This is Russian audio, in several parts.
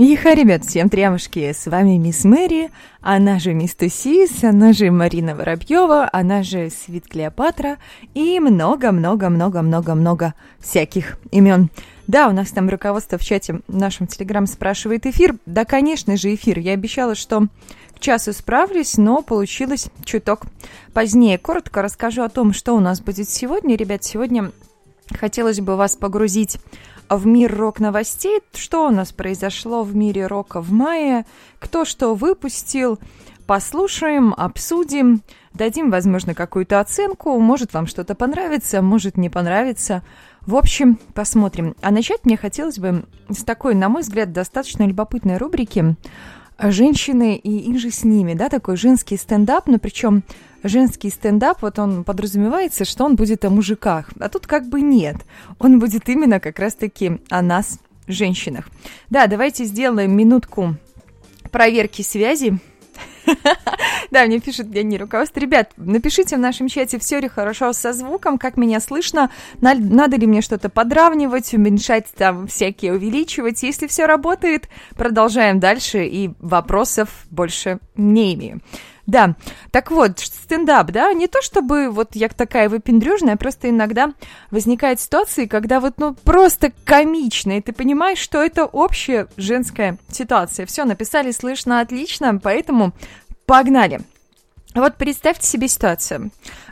Иха, ребят, всем трямушки, с вами мисс Мэри, она же мисс Тусис, она же Марина Воробьева, она же Свит Клеопатра и много-много-много-много-много всяких имен. Да, у нас там руководство в чате в нашем телеграм спрашивает эфир. Да, конечно же, эфир. Я обещала, что к часу справлюсь, но получилось чуток позднее. Коротко расскажу о том, что у нас будет сегодня. Ребят, сегодня хотелось бы вас погрузить в мир рок-новостей. Что у нас произошло в мире рока в мае? Кто что выпустил? Послушаем, обсудим, дадим, возможно, какую-то оценку. Может, вам что-то понравится, может, не понравится. В общем, посмотрим. А начать мне хотелось бы с такой, на мой взгляд, достаточно любопытной рубрики «Женщины и их же с ними», да, такой женский стендап, но причем женский стендап, вот он подразумевается, что он будет о мужиках, а тут как бы нет. Он будет именно как раз-таки о нас, женщинах. Да, давайте сделаем минутку проверки связи. Да, мне пишут для не руководство. Ребят, напишите в нашем чате, все ли хорошо со звуком, как меня слышно, надо ли мне что-то подравнивать, уменьшать там всякие, увеличивать. Если все работает, продолжаем дальше и вопросов больше не имею. Да, так вот, стендап, да, не то чтобы вот я такая выпендрежная, просто иногда возникает ситуации, когда вот, ну, просто комично, и ты понимаешь, что это общая женская ситуация. Все, написали, слышно, отлично, поэтому погнали. Вот представьте себе ситуацию.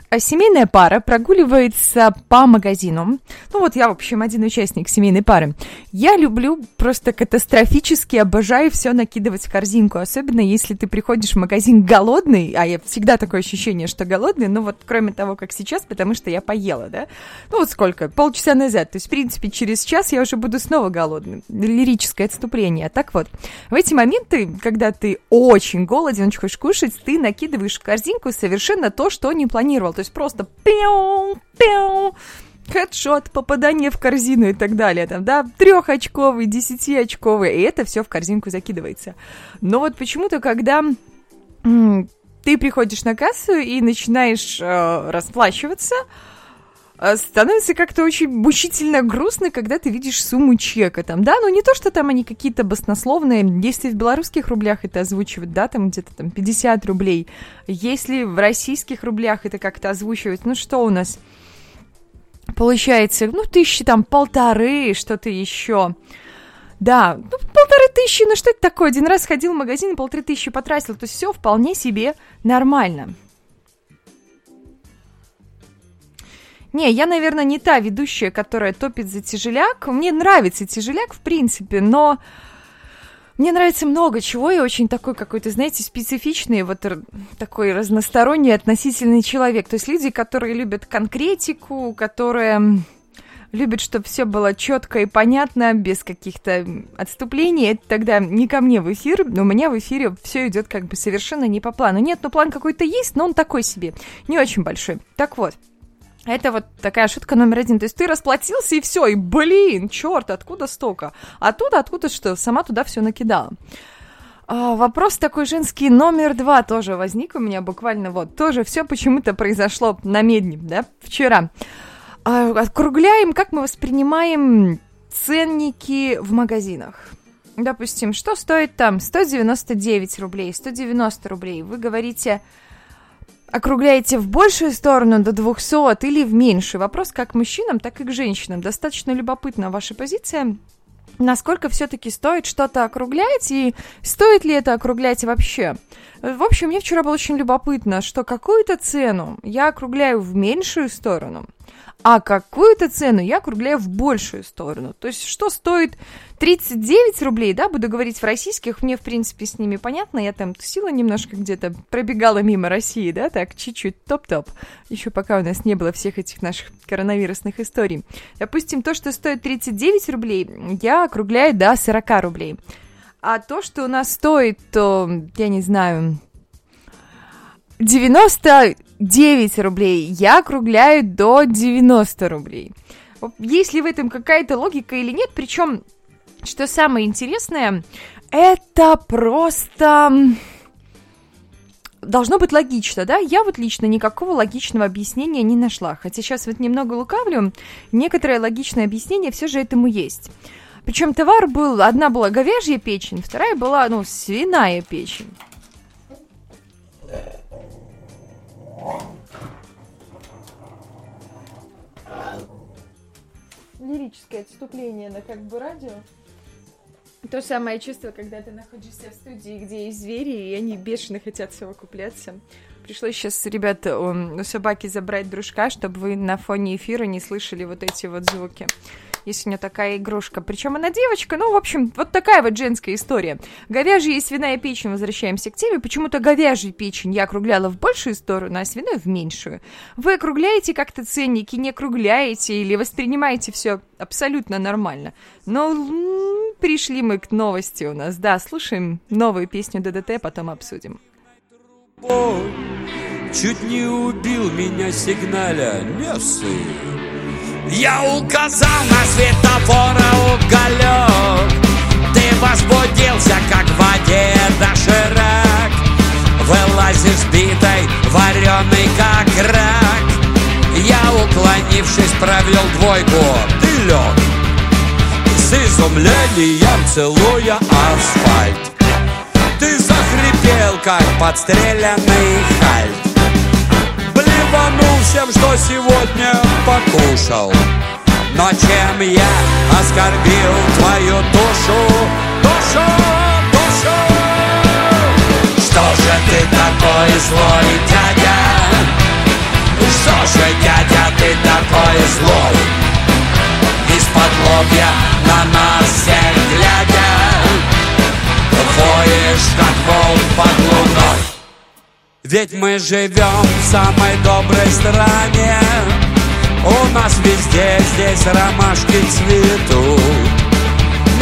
А семейная пара прогуливается по магазину. Ну вот я, в общем, один участник семейной пары. Я люблю просто катастрофически, обожаю все накидывать в корзинку. Особенно если ты приходишь в магазин голодный, а я всегда такое ощущение, что голодный, ну вот кроме того, как сейчас, потому что я поела, да? Ну вот сколько? Полчаса назад. То есть, в принципе, через час я уже буду снова голодным. Лирическое отступление. Так вот, в эти моменты, когда ты очень голоден, очень хочешь кушать, ты накидываешь в корзинку совершенно то, что не планировал то есть просто пиу, пиу, хедшот, попадание в корзину и так далее, там, да, трехочковый, десятиочковый, и это все в корзинку закидывается. Но вот почему-то, когда ты приходишь на кассу и начинаешь э, расплачиваться, становится как-то очень мучительно грустно, когда ты видишь сумму чека там, да, ну не то, что там они какие-то баснословные, если в белорусских рублях это озвучивать, да, там где-то там 50 рублей, если в российских рублях это как-то озвучивать, ну что у нас получается, ну тысячи там полторы, что-то еще, да, ну, полторы тысячи, ну что это такое? Один раз ходил в магазин и полторы тысячи потратил. То есть все вполне себе нормально. Не, я, наверное, не та ведущая, которая топит за тяжеляк. Мне нравится тяжеляк, в принципе, но мне нравится много чего, и очень такой какой-то, знаете, специфичный, вот такой разносторонний относительный человек. То есть люди, которые любят конкретику, которые любят, чтобы все было четко и понятно, без каких-то отступлений, это тогда не ко мне в эфир, но у меня в эфире все идет как бы совершенно не по плану. Нет, ну план какой-то есть, но он такой себе, не очень большой. Так вот, это вот такая шутка номер один. То есть ты расплатился и все, и блин, черт, откуда столько? Оттуда, откуда что? Сама туда все накидала. А, вопрос такой женский номер два тоже возник у меня буквально вот. Тоже все почему-то произошло на медне, да, вчера. А, округляем, как мы воспринимаем ценники в магазинах. Допустим, что стоит там? 199 рублей, 190 рублей. Вы говорите, округляете в большую сторону до 200 или в меньшую. Вопрос как к мужчинам, так и к женщинам. Достаточно любопытна ваша позиция. Насколько все-таки стоит что-то округлять и стоит ли это округлять вообще? В общем, мне вчера было очень любопытно, что какую-то цену я округляю в меньшую сторону, а какую-то цену я округляю в большую сторону. То есть, что стоит 39 рублей, да, буду говорить в российских, мне, в принципе, с ними понятно, я там тусила немножко где-то, пробегала мимо России, да, так, чуть-чуть, топ-топ, еще пока у нас не было всех этих наших коронавирусных историй. Допустим, то, что стоит 39 рублей, я округляю до 40 рублей. А то, что у нас стоит, то, я не знаю, 99 рублей, я округляю до 90 рублей. Есть ли в этом какая-то логика или нет? Причем, что самое интересное, это просто должно быть логично, да? Я вот лично никакого логичного объяснения не нашла. Хотя сейчас вот немного лукавлю, некоторое логичное объяснение все же этому есть. Причем товар был, одна была говяжья печень, вторая была, ну, свиная печень. Лирическое отступление на как бы радио. То самое чувство, когда ты находишься в студии, где есть звери, и они бешено хотят совокупляться. Пришлось сейчас, ребята, у собаки забрать дружка, чтобы вы на фоне эфира не слышали вот эти вот звуки есть у нее такая игрушка. Причем она девочка, ну, в общем, вот такая вот женская история. Говяжья и свиная печень, возвращаемся к теме. Почему-то говяжью печень я округляла в большую сторону, а свиную в меньшую. Вы округляете как-то ценники, не округляете или воспринимаете все абсолютно нормально. Но пришли мы к новости у нас. Да, слушаем новую песню ДДТ, потом обсудим. Чуть не убил меня сигналя, не сын. Я указал на светофора уголек. Ты возбудился, как в воде доширак. Вылазишь битой, вареный как рак. Я, уклонившись, провел двойку. Ты лег С изумлением целуя асфальт. Ты захрипел, как подстреленный хальт Блеванул всем, что сегодня покушал Но чем я оскорбил твою душу, душу, душу Что же ты такой злой, дядя? Что же, дядя, ты такой злой? Из-под лобья на нас всех глядя Воешь, как волк под луной ведь мы живем в самой доброй стране. У нас везде здесь ромашки цветут.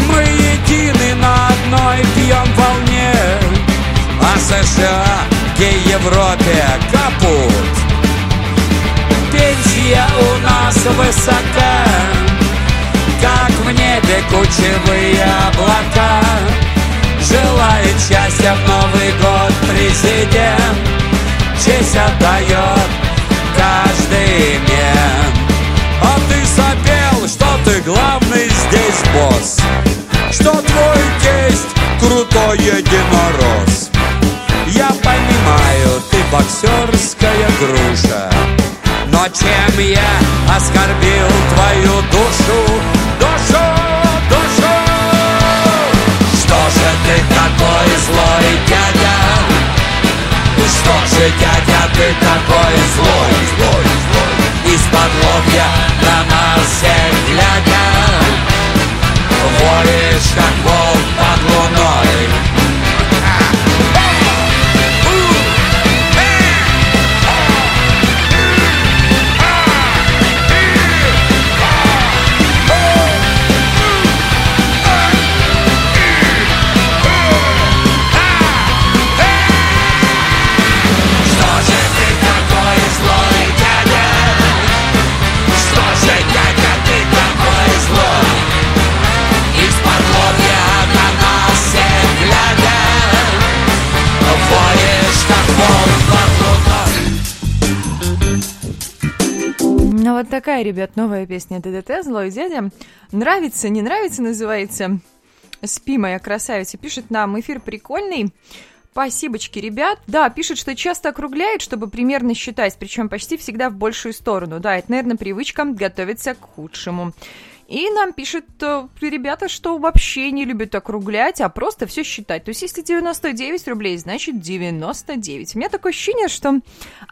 Мы едины на одной пьем волне. А США, где Европе капут. Пенсия у нас высока. Как в небе кучевые облака Желает счастья в Новый год президент. Честь отдает каждый мент. А ты сопел, что ты главный здесь босс. Что твой тесть крутой единорос. Я понимаю, ты боксерская груша. Но чем я оскорбил твою душу, злой дядя что же, дядя, ты такой злой, злой, злой Из-под лобья на нас всех глядя Воешь, как волк под луной такая, ребят, новая песня ДДТ «Злой дядя». Нравится, не нравится, называется «Спи, моя красавица». Пишет нам, эфир прикольный. Спасибочки, ребят. Да, пишет, что часто округляет, чтобы примерно считать, причем почти всегда в большую сторону. Да, это, наверное, привычка готовиться к худшему. И нам пишут э, ребята, что вообще не любят округлять, а просто все считать. То есть, если 99 рублей, значит 99. У меня такое ощущение, что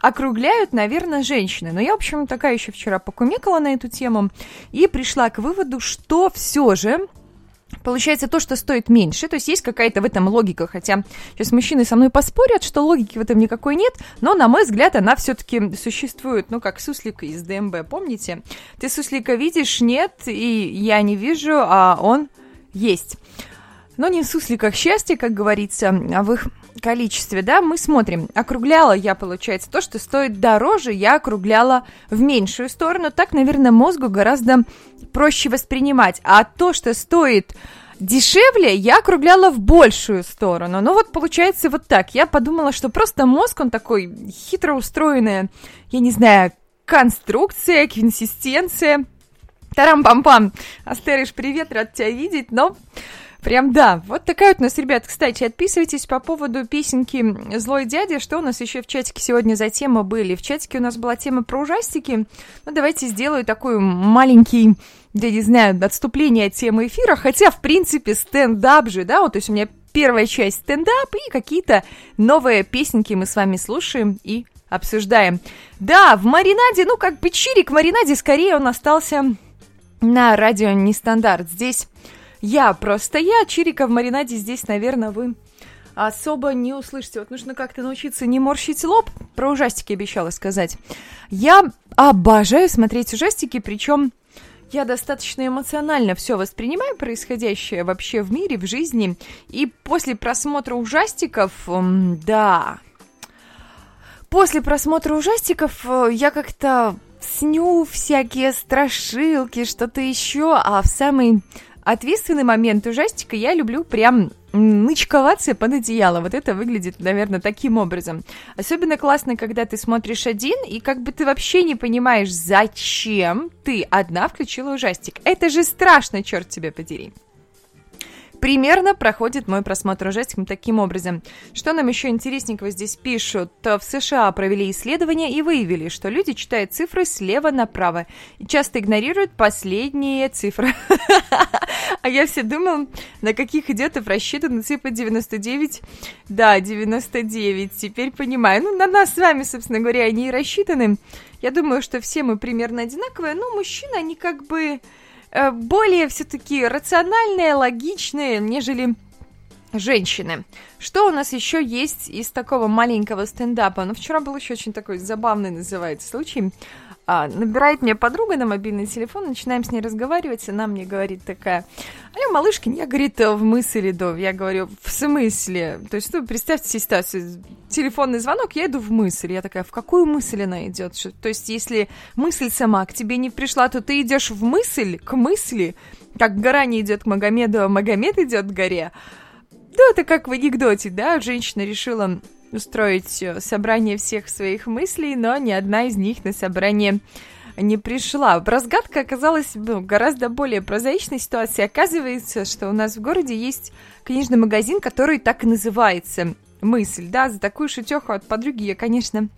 округляют, наверное, женщины. Но я, в общем, такая еще вчера покумекала на эту тему и пришла к выводу, что все же Получается то, что стоит меньше, то есть есть какая-то в этом логика, хотя сейчас мужчины со мной поспорят, что логики в этом никакой нет, но, на мой взгляд, она все-таки существует, ну, как суслика из ДМБ, помните? Ты суслика видишь? Нет, и я не вижу, а он есть. Но не в сусликах счастья, как говорится, а в их количестве, да, мы смотрим. Округляла я, получается, то, что стоит дороже, я округляла в меньшую сторону. Так, наверное, мозгу гораздо проще воспринимать. А то, что стоит дешевле, я округляла в большую сторону. Ну вот получается вот так. Я подумала, что просто мозг, он такой хитро устроенная, я не знаю, конструкция, консистенция. Тарам-пам-пам. Астериш, привет, рад тебя видеть, но... Прям да. Вот такая вот у нас, ребят, кстати, отписывайтесь по поводу песенки «Злой дядя». Что у нас еще в чатике сегодня за тема были? В чатике у нас была тема про ужастики. Ну, давайте сделаю такой маленький, я не знаю, отступление от темы эфира. Хотя, в принципе, стендап же, да, вот, то есть у меня первая часть стендап и какие-то новые песенки мы с вами слушаем и обсуждаем. Да, в маринаде, ну, как бы чирик в маринаде, скорее он остался на радио Нестандарт. Здесь я просто я, чирика в маринаде, здесь, наверное, вы особо не услышите. Вот нужно как-то научиться не морщить лоб. Про ужастики обещала сказать. Я обожаю смотреть ужастики, причем я достаточно эмоционально все воспринимаю происходящее вообще в мире, в жизни. И после просмотра ужастиков, да, после просмотра ужастиков э, я как-то сню всякие страшилки, что-то еще, а в самый ответственный момент ужастика я люблю прям нычковаться под одеяло. Вот это выглядит, наверное, таким образом. Особенно классно, когда ты смотришь один, и как бы ты вообще не понимаешь, зачем ты одна включила ужастик. Это же страшно, черт тебя подери. Примерно проходит мой просмотр ужастиком таким образом. Что нам еще интересненького здесь пишут? В США провели исследование и выявили, что люди читают цифры слева направо и часто игнорируют последние цифры. А я все думал, на каких идиотов рассчитана цифра 99. Да, 99. Теперь понимаю. Ну, на нас с вами, собственно говоря, они и рассчитаны. Я думаю, что все мы примерно одинаковые, но мужчины, они как бы Э, более все-таки рациональные, логичные, нежели женщины. Что у нас еще есть из такого маленького стендапа? Ну, вчера был еще очень такой забавный, называется, случай. А, набирает мне подруга на мобильный телефон, начинаем с ней разговаривать, она мне говорит такая, алло, малышка, я, говорит, в мысли иду. Я говорю, в смысле? То есть, ну, представьте себе ситуацию, телефонный звонок, я иду в мысль. Я такая, в какую мысль она идет? То есть, если мысль сама к тебе не пришла, то ты идешь в мысль, к мысли, как гора не идет к Магомеду, а Магомед идет к горе. Да, это как в анекдоте, да, женщина решила устроить э, собрание всех своих мыслей, но ни одна из них на собрание не пришла. Разгадка оказалась ну, гораздо более прозаичной ситуацией. Оказывается, что у нас в городе есть книжный магазин, который так и называется «Мысль». Да, за такую шутеху от подруги я, конечно,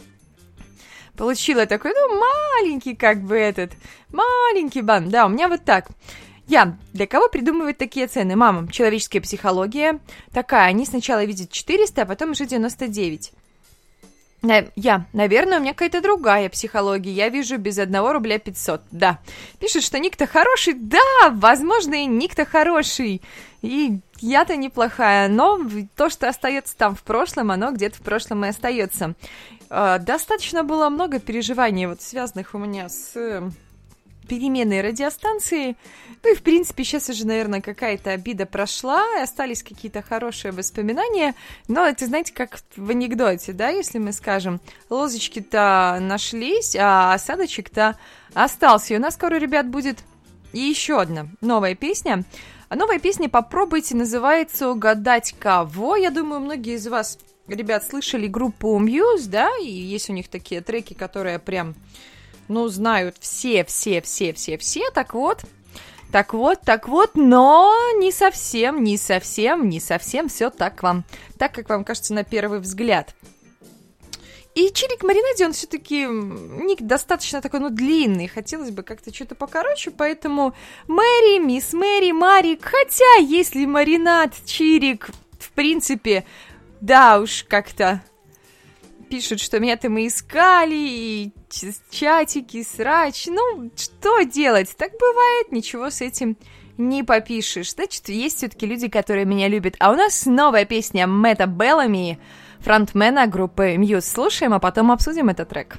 получила такой, ну, маленький как бы этот, маленький бан. Да, у меня вот так. Я. Для кого придумывают такие цены? Мама. Человеческая психология. Такая. Они сначала видят 400, а потом уже 99. Я. Наверное, у меня какая-то другая психология. Я вижу без одного рубля 500. Да. Пишет, что ник-то хороший. Да, возможно, и ник-то хороший. И я-то неплохая. Но то, что остается там в прошлом, оно где-то в прошлом и остается. А, достаточно было много переживаний, вот связанных у меня с переменной радиостанции. Ну и, в принципе, сейчас уже, наверное, какая-то обида прошла, остались какие-то хорошие воспоминания. Но это, знаете, как в анекдоте, да, если мы скажем, лозочки-то нашлись, а осадочек-то остался. И у нас скоро, ребят, будет еще одна новая песня. А новая песня «Попробуйте» называется «Угадать кого». Я думаю, многие из вас, ребят, слышали группу Muse, да, и есть у них такие треки, которые прям ну, знают все, все, все, все, все, так вот, так вот, так вот, но не совсем, не совсем, не совсем все так вам, так как вам кажется на первый взгляд. И Чирик Маринаде, он все-таки ник достаточно такой, ну, длинный. Хотелось бы как-то что-то покороче, поэтому Мэри, мисс Мэри, Марик. Хотя, если Маринад, Чирик, в принципе, да уж, как-то пишут, что меня-то мы искали, и чатики, срач. Ну, что делать? Так бывает, ничего с этим не попишешь. Значит, есть все-таки люди, которые меня любят. А у нас новая песня Мэтта Беллами, фронтмена группы Muse. Слушаем, а потом обсудим этот трек.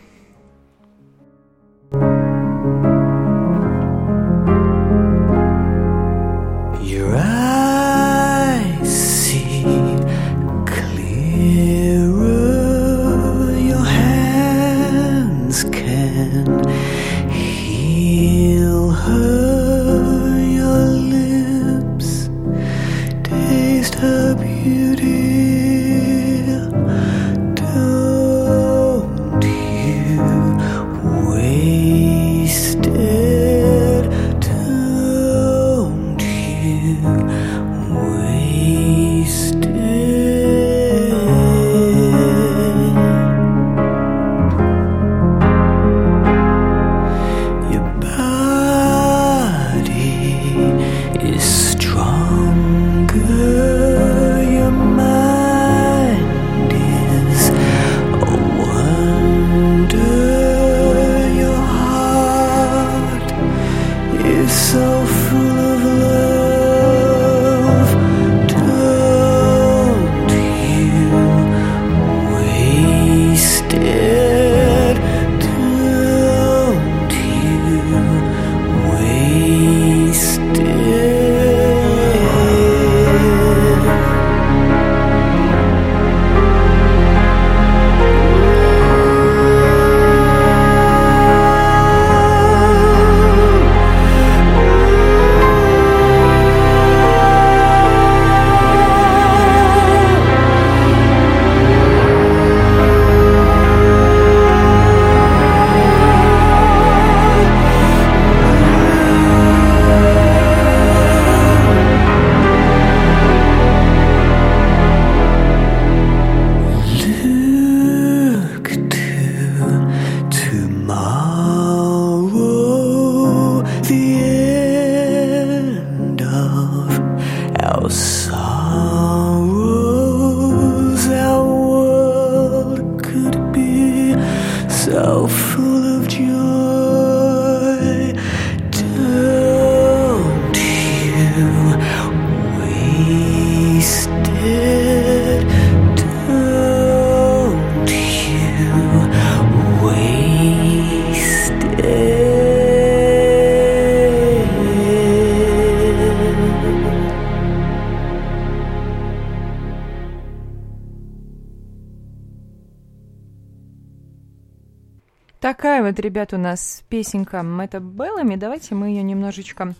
Вот, ребят, у нас песенка Мэтта Беллами. Давайте мы ее немножечко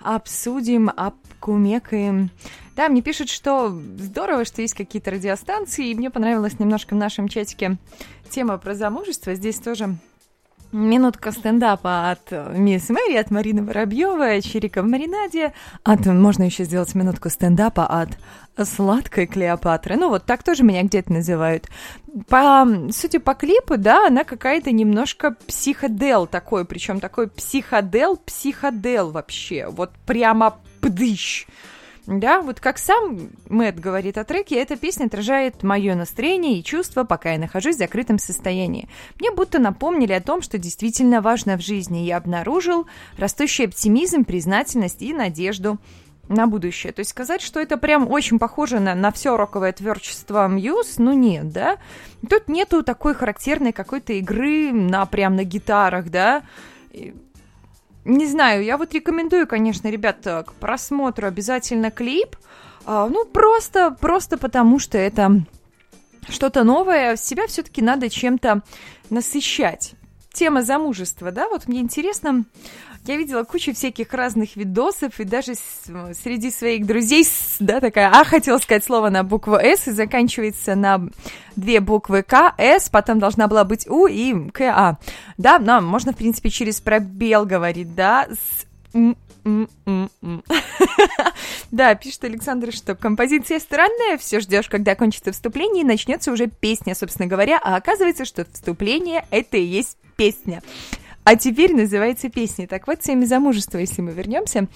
обсудим, обкумекаем. Да, мне пишут, что здорово, что есть какие-то радиостанции, и мне понравилась немножко в нашем чатике тема про замужество. Здесь тоже Минутка стендапа от Мисс Мэри, от Марины Воробьевой, Чирика в маринаде. От, можно еще сделать минутку стендапа от сладкой Клеопатры. Ну, вот так тоже меня где-то называют. По сути, по клипу, да, она какая-то немножко психодел такой, причем такой психодел-психодел вообще. Вот прямо пдыщ. Да, вот как сам Мэтт говорит о треке, эта песня отражает мое настроение и чувство, пока я нахожусь в закрытом состоянии. Мне будто напомнили о том, что действительно важно в жизни. Я обнаружил растущий оптимизм, признательность и надежду на будущее. То есть сказать, что это прям очень похоже на, на все роковое творчество Мьюз, ну нет, да. Тут нету такой характерной какой-то игры на прям на гитарах, да. Не знаю, я вот рекомендую, конечно, ребят, к просмотру обязательно клип. А, ну, просто, просто потому что это что-то новое. Себя все-таки надо чем-то насыщать. Тема замужества, да, вот мне интересно, я видела кучу всяких разных видосов, и даже с, среди своих друзей, да, такая, а, хотела сказать слово на букву «С», и заканчивается на две буквы «К», «С», потом должна была быть «У» и «К», Да, но можно, в принципе, через пробел говорить, да, с да, пишет Александр, что композиция странная, все ждешь, когда кончится вступление, и начнется уже песня, собственно говоря, а оказывается, что вступление это и есть песня а теперь называется песня. Так вот, теме замужества, если мы вернемся.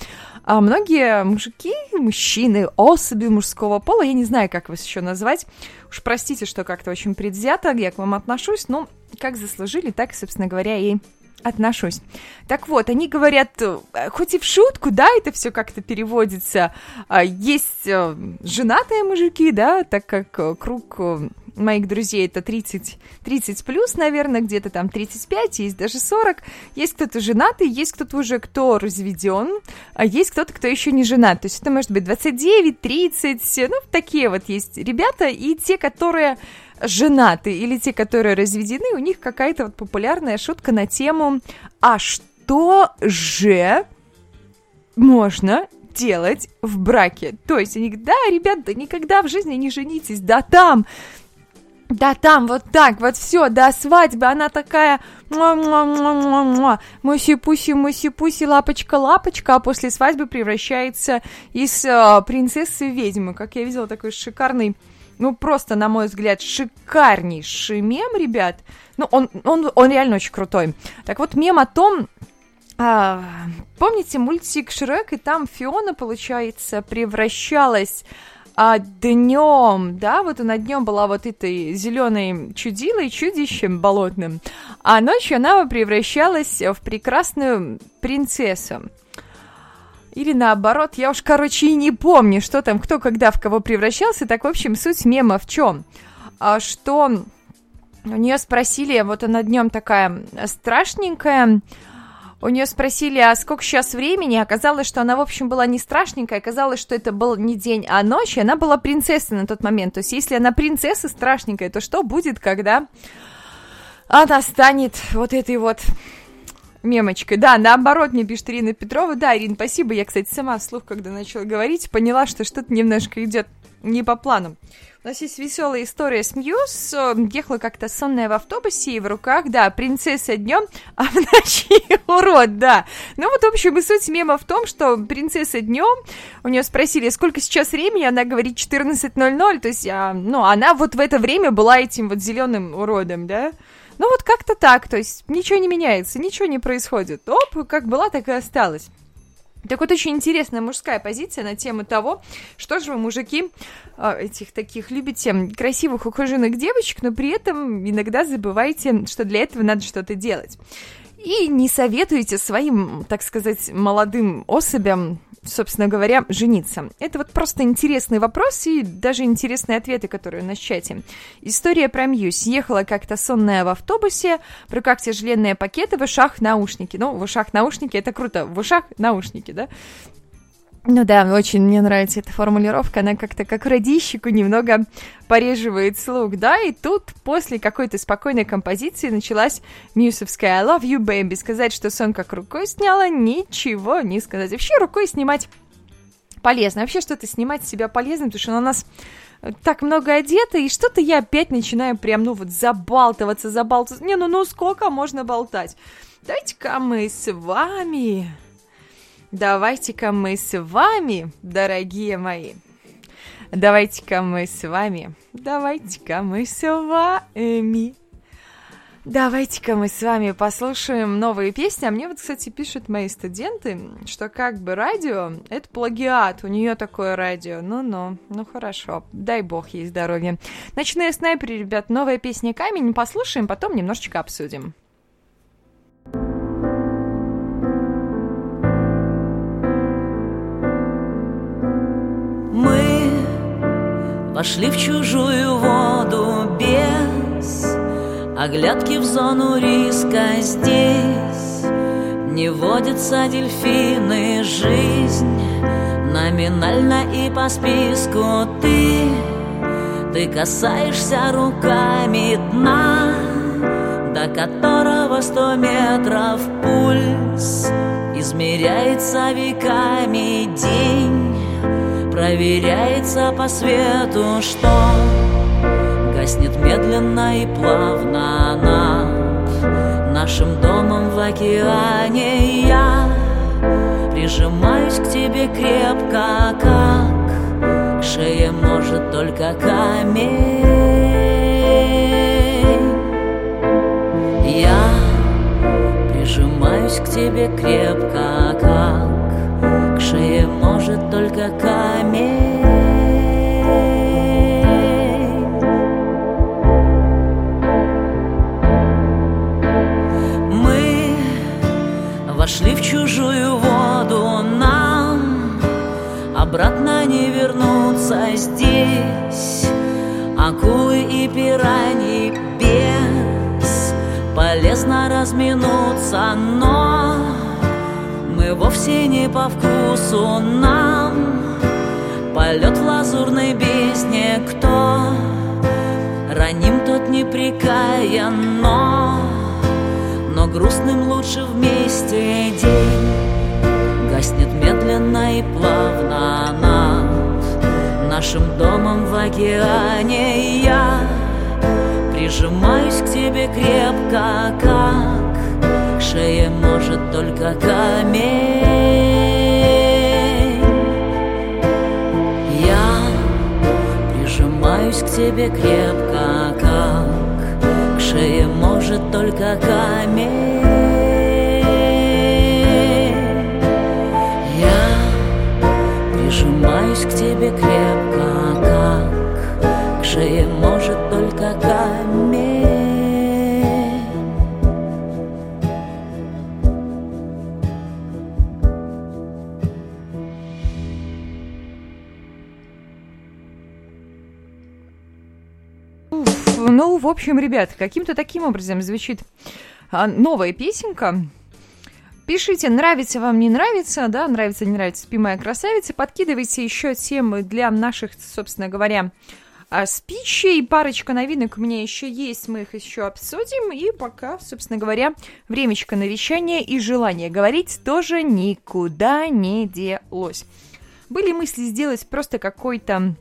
А многие мужики, мужчины, особи мужского пола, я не знаю, как вас еще назвать, уж простите, что как-то очень предвзято я к вам отношусь, но как заслужили, так, собственно говоря, и отношусь. Так вот, они говорят, э, хоть и в шутку, да, это все как-то переводится, а, есть э, женатые мужики, да, так как э, круг моих друзей это 30, 30 плюс, наверное, где-то там 35, есть даже 40. Есть кто-то женатый, есть кто-то уже, кто разведен, а есть кто-то, кто еще не женат. То есть это может быть 29, 30, ну, такие вот есть ребята, и те, которые женаты, или те, которые разведены, у них какая-то вот популярная шутка на тему «А что же можно делать в браке. То есть они говорят, да, ребята, никогда в жизни не женитесь, да там да там вот так, вот все, до свадьбы она такая муси-пуси, муси-пуси, лапочка-лапочка, а после свадьбы превращается из э, принцессы в ведьмы. Как я видела, такой шикарный, ну просто, на мой взгляд, шикарнейший мем, ребят. Ну, он, он, он реально очень крутой. Так вот, мем о том, А, помните мультик Шрек, и там Фиона, получается, превращалась а днем, да, вот она днем была вот этой зеленой чудилой, чудищем болотным, а ночью она превращалась в прекрасную принцессу. Или наоборот, я уж, короче, и не помню, что там, кто когда в кого превращался. Так, в общем, суть мема в чем? А, что у нее спросили, вот она днем такая страшненькая, у нее спросили, а сколько сейчас времени, оказалось, что она, в общем, была не страшненькая, оказалось, что это был не день, а ночь, и она была принцессой на тот момент. То есть, если она принцесса страшненькая, то что будет, когда она станет вот этой вот мемочкой. Да, наоборот, мне пишет Ирина Петрова. Да, Ирина, спасибо. Я, кстати, сама вслух, когда начала говорить, поняла, что что-то немножко идет не по плану. У нас есть веселая история с Мьюз. Ехала как-то сонная в автобусе, и в руках, да, принцесса днем, а в ночи урод, да. Ну вот, в общем, и суть мема в том, что принцесса днем, у нее спросили, сколько сейчас времени, она говорит 14.00, то есть, а, ну, она вот в это время была этим вот зеленым уродом, да. Ну вот как-то так, то есть ничего не меняется, ничего не происходит. Оп, как была, так и осталось. Так вот, очень интересная мужская позиция на тему того, что же вы, мужики, а, этих таких любите красивых ухоженных девочек, но при этом иногда забываете, что для этого надо что-то делать. И не советуете своим, так сказать, молодым особям собственно говоря, жениться? Это вот просто интересный вопрос и даже интересные ответы, которые у нас в чате. История про Мью. Съехала как-то сонная в автобусе, в руках тяжеленные пакеты, в ушах наушники. Ну, в ушах наушники, это круто. В ушах наушники, да? Ну да, очень мне нравится эта формулировка, она как-то как радищику немного пореживает слух, да, и тут после какой-то спокойной композиции началась мьюсовская I love you, baby, сказать, что сон как рукой сняла, ничего не сказать. Вообще рукой снимать полезно, вообще что-то снимать с себя полезно, потому что у нас так много одето, и что-то я опять начинаю прям, ну вот, забалтываться, забалтываться. Не, ну, ну сколько можно болтать? Давайте-ка мы с вами Давайте-ка мы с вами, дорогие мои, давайте-ка мы с вами, давайте-ка мы с вами, давайте-ка мы с вами послушаем новые песни. А мне вот, кстати, пишут мои студенты, что как бы радио — это плагиат, у нее такое радио. Ну-ну, ну хорошо, дай бог ей здоровья. Ночные снайперы, ребят, новая песня «Камень», послушаем, потом немножечко обсудим. Пошли в чужую воду без. Оглядки в зону риска здесь. Не водятся дельфины, жизнь Номинально и по списку ты. Ты касаешься руками дна До которого сто метров пульс. Измеряется веками день Проверяется по свету, что Гаснет медленно и плавно над Нашим домом в океане. Я прижимаюсь к тебе крепко, как К шее может только камень. Я прижимаюсь к тебе крепко, как шее может только камень. Мы вошли в чужую воду, нам обратно не вернуться здесь. Акулы и пираньи без полезно разминуться, но вовсе не по вкусу нам. Полет в лазурной бездне Кто? Раним, тот непрекаян Но, но грустным лучше вместе день. Гаснет медленно и плавно над Нашим домом в океане. Я прижимаюсь к тебе крепко, как лучшее может только камень. Я прижимаюсь к тебе крепко, как к шее может только камень. Я прижимаюсь к тебе крепко, как к шее может в общем, ребят, каким-то таким образом звучит а, новая песенка. Пишите, нравится вам, не нравится, да, нравится, не нравится, спи моя красавица. Подкидывайте еще темы для наших, собственно говоря, а, спичей. Парочка новинок у меня еще есть, мы их еще обсудим. И пока, собственно говоря, времечко на вещание и желание говорить тоже никуда не делось. Были мысли сделать просто какой-то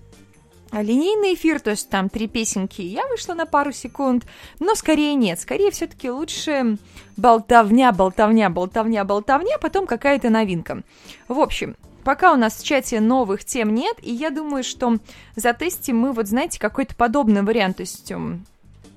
линейный эфир, то есть там три песенки, я вышла на пару секунд, но скорее нет, скорее все-таки лучше болтовня, болтовня, болтовня, болтовня, а потом какая-то новинка. В общем, пока у нас в чате новых тем нет, и я думаю, что затестим мы, вот знаете, какой-то подобный вариант, то есть у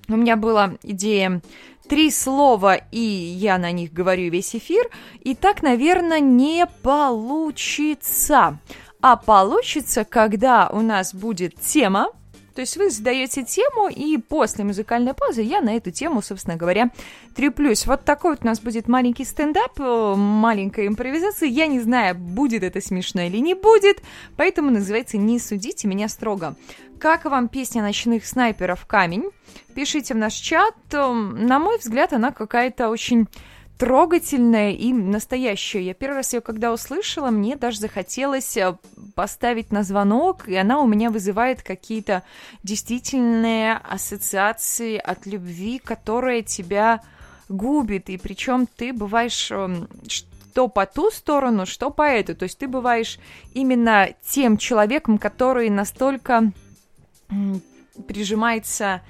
меня была идея три слова, и я на них говорю весь эфир, и так, наверное, не получится а получится, когда у нас будет тема, то есть вы задаете тему, и после музыкальной паузы я на эту тему, собственно говоря, треплюсь. Вот такой вот у нас будет маленький стендап, э, маленькая импровизация. Я не знаю, будет это смешно или не будет, поэтому называется «Не судите меня строго». Как вам песня «Ночных снайперов. Камень»? Пишите в наш чат. На мой взгляд, она какая-то очень трогательная и настоящая. Я первый раз ее когда услышала, мне даже захотелось э, поставить на звонок, и она у меня вызывает какие-то действительные ассоциации от любви, которая тебя губит, и причем ты бываешь эм, что по ту сторону, что по эту. То есть ты бываешь именно тем человеком, который настолько прижимается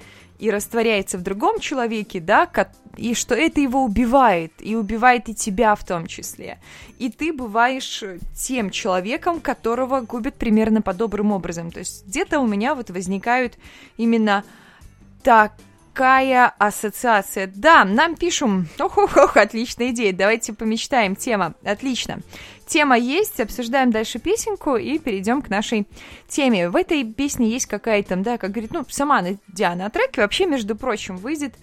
и растворяется в другом человеке, да, и что это его убивает, и убивает и тебя в том числе. И ты бываешь тем человеком, которого губят примерно подобным образом. То есть где-то у меня вот возникают именно так какая ассоциация. Да, нам пишем. Ох, ох, ох, отличная идея. Давайте помечтаем. Тема. Отлично. Тема есть, обсуждаем дальше песенку и перейдем к нашей теме. В этой песне есть какая-то, да, как говорит, ну, сама Диана, о треке вообще, между прочим, выйдет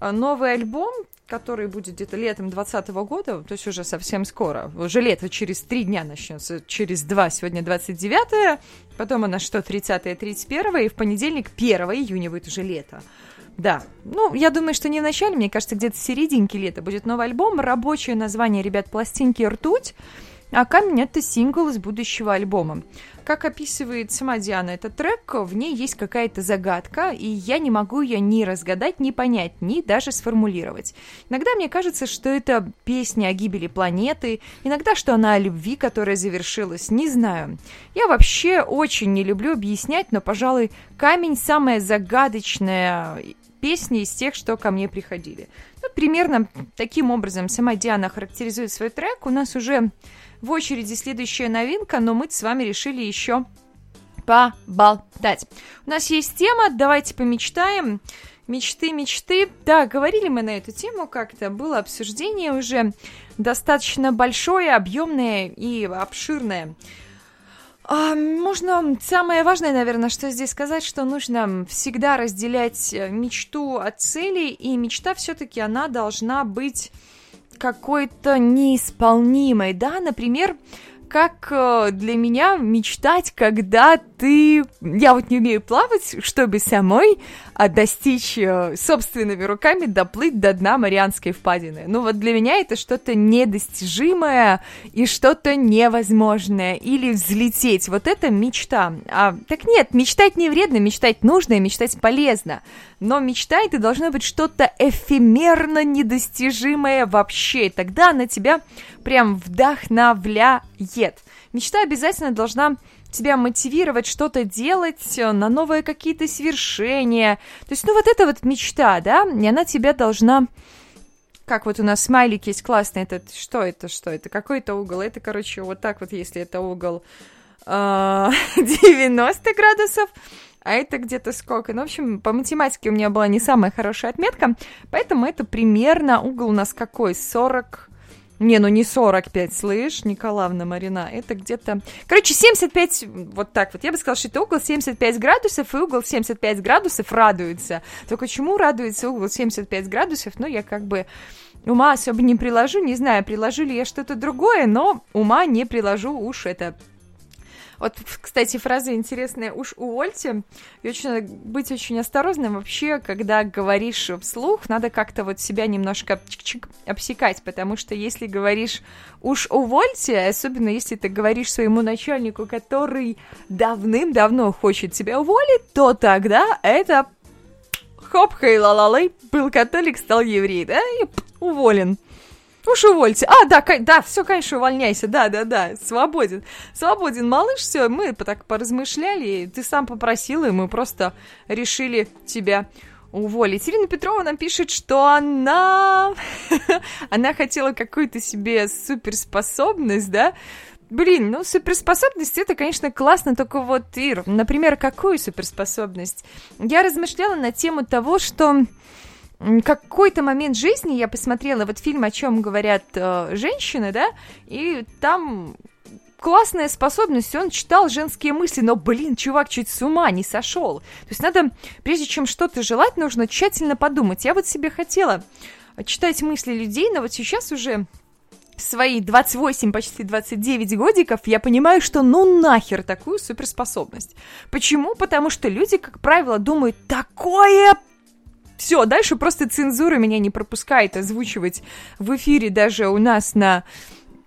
э, новый альбом, который будет где-то летом 2020 года, то есть уже совсем скоро. Уже лето через три дня начнется, через два, сегодня 29 потом у нас что, 30 31 и в понедельник 1 июня будет уже лето. Да. Ну, я думаю, что не в начале, мне кажется, где-то в серединке лета будет новый альбом. Рабочее название, ребят, пластинки «Ртуть». А «Камень» — это сингл из будущего альбома. Как описывает сама Диана этот трек, в ней есть какая-то загадка, и я не могу ее ни разгадать, ни понять, ни даже сформулировать. Иногда мне кажется, что это песня о гибели планеты, иногда, что она о любви, которая завершилась, не знаю. Я вообще очень не люблю объяснять, но, пожалуй, «Камень» — самая загадочная песня из тех, что ко мне приходили. Ну, примерно таким образом сама Диана характеризует свой трек. У нас уже в очереди следующая новинка, но мы с вами решили еще поболтать. У нас есть тема, давайте помечтаем. Мечты, мечты. Да, говорили мы на эту тему как-то, было обсуждение уже достаточно большое, объемное и обширное. А, можно самое важное, наверное, что здесь сказать, что нужно всегда разделять э, мечту от цели, и мечта все-таки она должна быть какой-то неисполнимой, да, например, как э, для меня мечтать, когда ты... Я вот не умею плавать, чтобы самой достичь э, собственными руками доплыть до дна Марианской впадины. Ну вот для меня это что-то недостижимое и что-то невозможное. Или взлететь. Вот это мечта. А, так нет, мечтать не вредно, мечтать нужно и мечтать полезно. Но мечта это должно быть что-то эфемерно недостижимое вообще. И тогда она тебя прям вдохновляет. Мечта обязательно должна тебя мотивировать что-то делать, э, на новые какие-то свершения. То есть, ну вот это вот мечта, да, и она тебя должна как вот у нас смайлик есть классный, это что это, что это, какой-то угол, это, короче, вот так вот, если это угол э, 90 градусов, а это где-то сколько? Ну, в общем, по математике у меня была не самая хорошая отметка, поэтому это примерно угол у нас какой? 40, Не, ну не 45, слышь, Николаевна Марина, это где-то... Короче, 75, вот так вот, я бы сказала, что это угол 75 градусов, и угол 75 градусов радуется. Только чему радуется угол 75 градусов? Ну, я как бы ума особо не приложу, не знаю, приложу ли я что-то другое, но ума не приложу, уж это вот, кстати, фраза интересная, уж увольте. И очень быть очень осторожным вообще, когда говоришь вслух, надо как-то вот себя немножко чик-чик обсекать, потому что если говоришь уж увольте, особенно если ты говоришь своему начальнику, который давным-давно хочет тебя уволить, то тогда это хоп, хей ла ла был католик, стал еврей, да, и уволен. Уж увольте. А, да, да, все, конечно, увольняйся. Да, да, да, свободен. Свободен, малыш, все. Мы так поразмышляли, ты сам попросил, и мы просто решили тебя уволить. Ирина Петрова нам пишет, что она... она хотела какую-то себе суперспособность, да? Блин, ну суперспособность это, конечно, классно, только вот, Ир, например, какую суперспособность? Я размышляла на тему того, что какой-то момент жизни я посмотрела вот фильм, о чем говорят э, женщины, да, и там классная способность, он читал женские мысли, но, блин, чувак чуть с ума не сошел. То есть надо, прежде чем что-то желать, нужно тщательно подумать. Я вот себе хотела читать мысли людей, но вот сейчас уже свои 28, почти 29 годиков, я понимаю, что ну нахер такую суперспособность. Почему? Потому что люди, как правило, думают, такое все, дальше просто цензура меня не пропускает озвучивать в эфире даже у нас на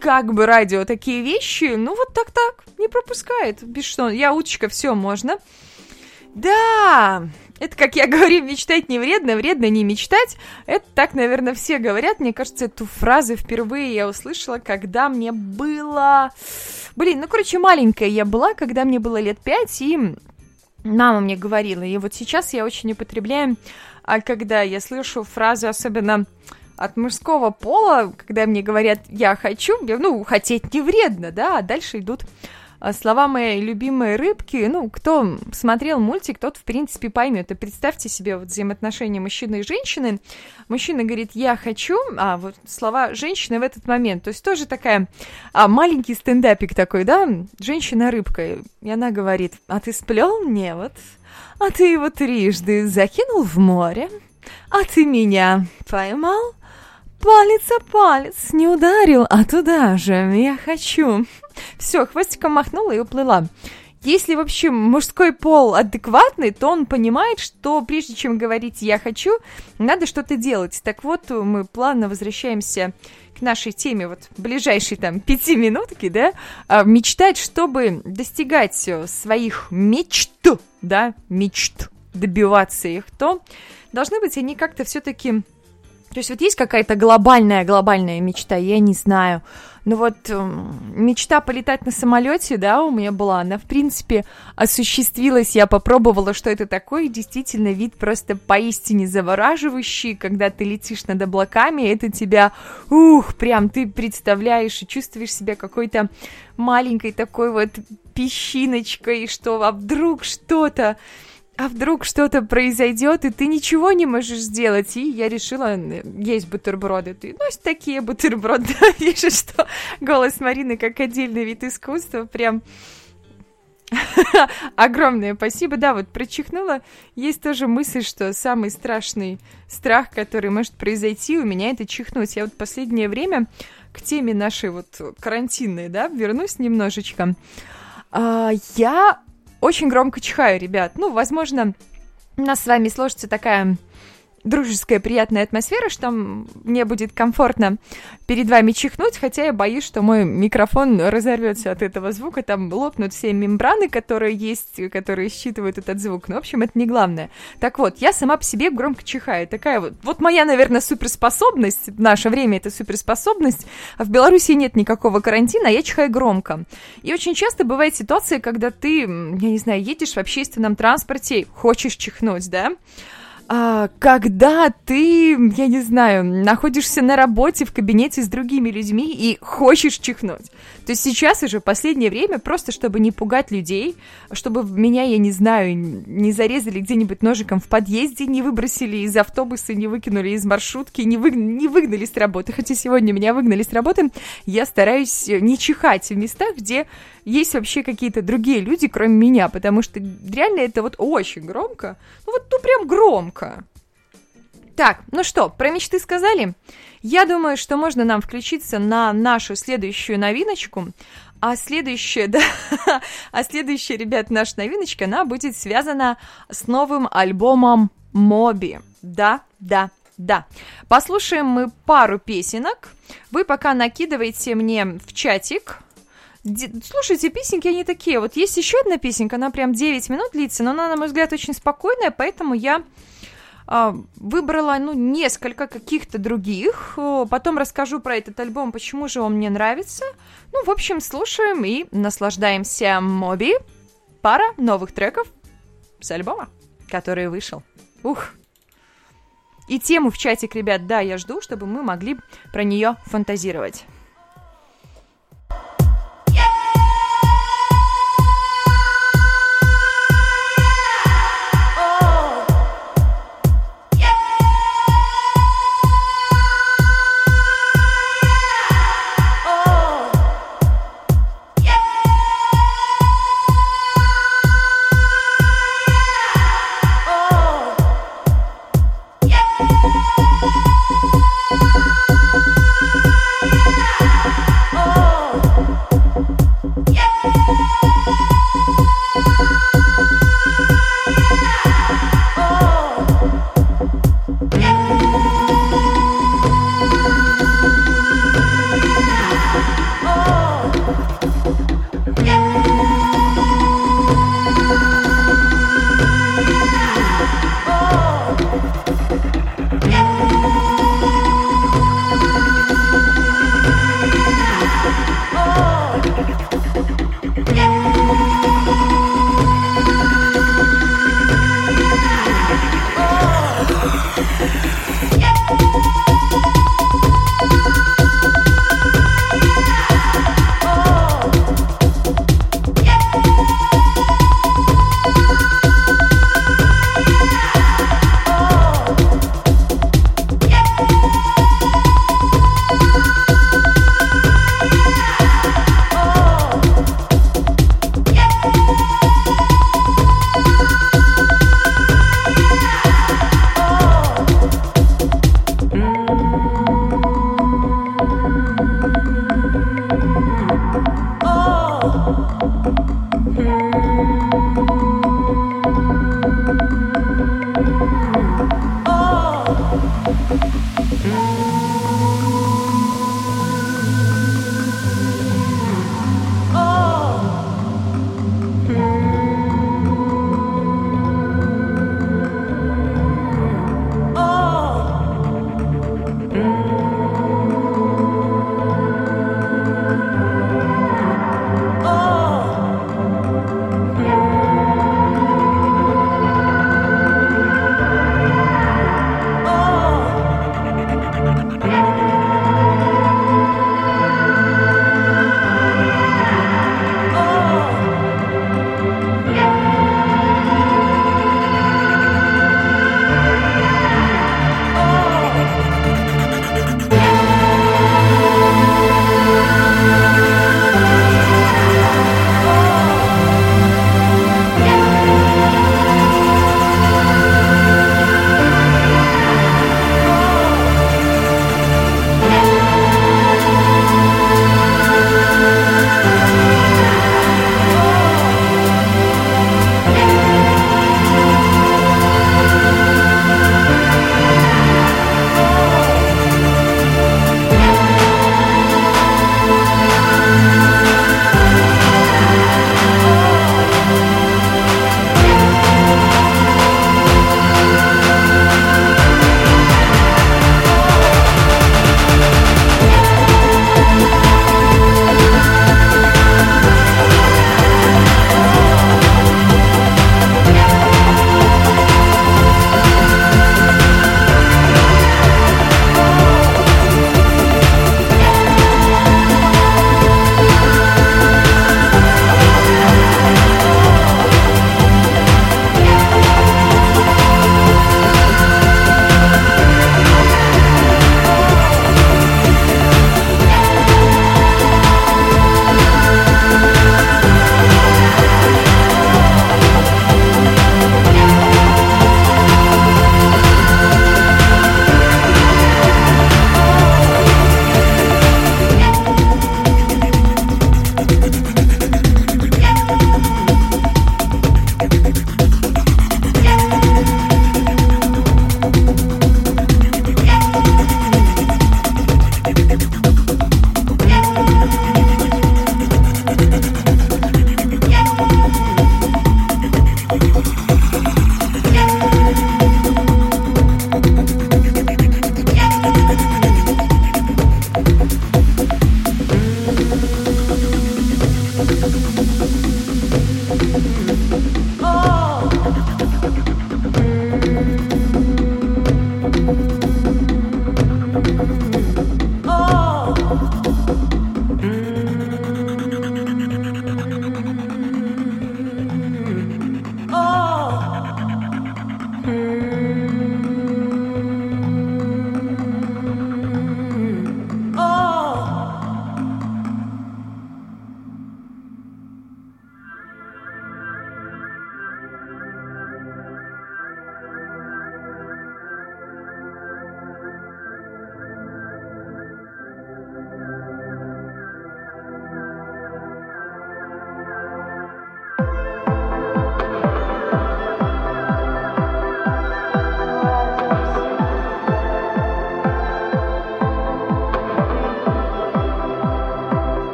как бы радио такие вещи, ну вот так-так, не пропускает. Без что, я уточка, все можно. Да, это, как я говорю, мечтать не вредно, вредно не мечтать. Это так, наверное, все говорят. Мне кажется, эту фразу впервые я услышала, когда мне было... Блин, ну, короче, маленькая я была, когда мне было лет пять, и мама мне говорила. И вот сейчас я очень употребляю а когда я слышу фразу, особенно от мужского пола, когда мне говорят «я хочу», ну, хотеть не вредно, да, а дальше идут а, слова моей любимой рыбки, ну, кто смотрел мультик, тот, в принципе, поймет. И представьте себе вот взаимоотношения мужчины и женщины. Мужчина говорит «я хочу», а вот слова женщины в этот момент. То есть тоже такая а, маленький стендапик такой, да, женщина-рыбка. И она говорит «а ты сплел мне вот?» А ты его трижды закинул в море, а ты меня поймал, палец о палец не ударил, а туда же я хочу. Все, хвостиком махнула и уплыла. Если вообще мужской пол адекватный, то он понимает, что прежде чем говорить «я хочу», надо что-то делать. Так вот, мы плавно возвращаемся к нашей теме вот ближайшей там пяти минутки, да, а, мечтать, чтобы достигать своих мечт, да, мечт, добиваться их, то должны быть они как-то все-таки то есть вот есть какая-то глобальная, глобальная мечта, я не знаю. Но вот э, мечта полетать на самолете, да, у меня была, она в принципе осуществилась, я попробовала, что это такое, действительно вид просто поистине завораживающий, когда ты летишь над облаками, это тебя, ух, прям ты представляешь и чувствуешь себя какой-то маленькой такой вот песчиночкой, что а вдруг что-то а вдруг что-то произойдет, и ты ничего не можешь сделать. И я решила есть бутерброды. Ты, ну, такие бутерброды. Вижу, что голос Марины как отдельный вид искусства. Прям огромное спасибо. Да, вот прочихнула. Есть тоже мысль, что самый страшный страх, который может произойти у меня, это чихнуть. Я вот последнее время к теме нашей вот карантинной, да, вернусь немножечко. А, я очень громко чихаю, ребят. Ну, возможно, у нас с вами сложится такая дружеская, приятная атмосфера, что мне будет комфортно перед вами чихнуть, хотя я боюсь, что мой микрофон разорвется от этого звука, там лопнут все мембраны, которые есть, которые считывают этот звук. Но, в общем, это не главное. Так вот, я сама по себе громко чихаю. Такая вот, вот моя, наверное, суперспособность, в наше время это суперспособность, а в Беларуси нет никакого карантина, а я чихаю громко. И очень часто бывает ситуация, когда ты, я не знаю, едешь в общественном транспорте, хочешь чихнуть, да, а, когда ты, я не знаю, находишься на работе в кабинете с другими людьми и хочешь чихнуть. То есть сейчас уже последнее время, просто чтобы не пугать людей, чтобы меня, я не знаю, не зарезали где-нибудь ножиком в подъезде, не выбросили из автобуса, не выкинули из маршрутки, не, вы, не выгнали с работы. Хотя сегодня меня выгнали с работы, я стараюсь не чихать в местах, где есть вообще какие-то другие люди, кроме меня, потому что реально это вот очень громко. Ну вот, ну прям громко. Так, ну что, про мечты сказали? Я думаю, что можно нам включиться на нашу следующую новиночку. А следующая, да, а следующая, ребят, наша новиночка, она будет связана с новым альбомом Моби. Да, да, да. Послушаем мы пару песенок. Вы пока накидывайте мне в чатик Слушайте, песенки, они такие. Вот есть еще одна песенка, она прям 9 минут длится, но она, на мой взгляд, очень спокойная, поэтому я а, выбрала, ну, несколько каких-то других. Потом расскажу про этот альбом, почему же он мне нравится. Ну, в общем, слушаем и наслаждаемся. Моби. Пара новых треков с альбома, который вышел. Ух, и тему в чатик, ребят, да, я жду, чтобы мы могли про нее фантазировать.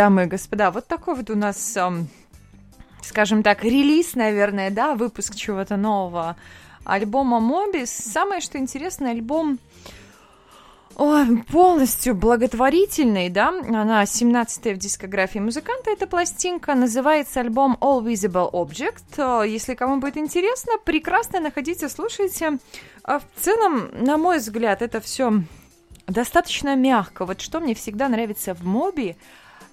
Дамы и господа, вот такой вот у нас, ам, скажем так, релиз, наверное, да, выпуск чего-то нового альбома Мобис. Самое, что интересно, альбом полностью благотворительный, да, она 17-я в дискографии музыканта, эта пластинка, называется альбом All Visible Object. Э, Если кому будет интересно, прекрасно находите, слушайте. А в целом, на мой взгляд, это все достаточно мягко. Вот что мне всегда нравится в моби,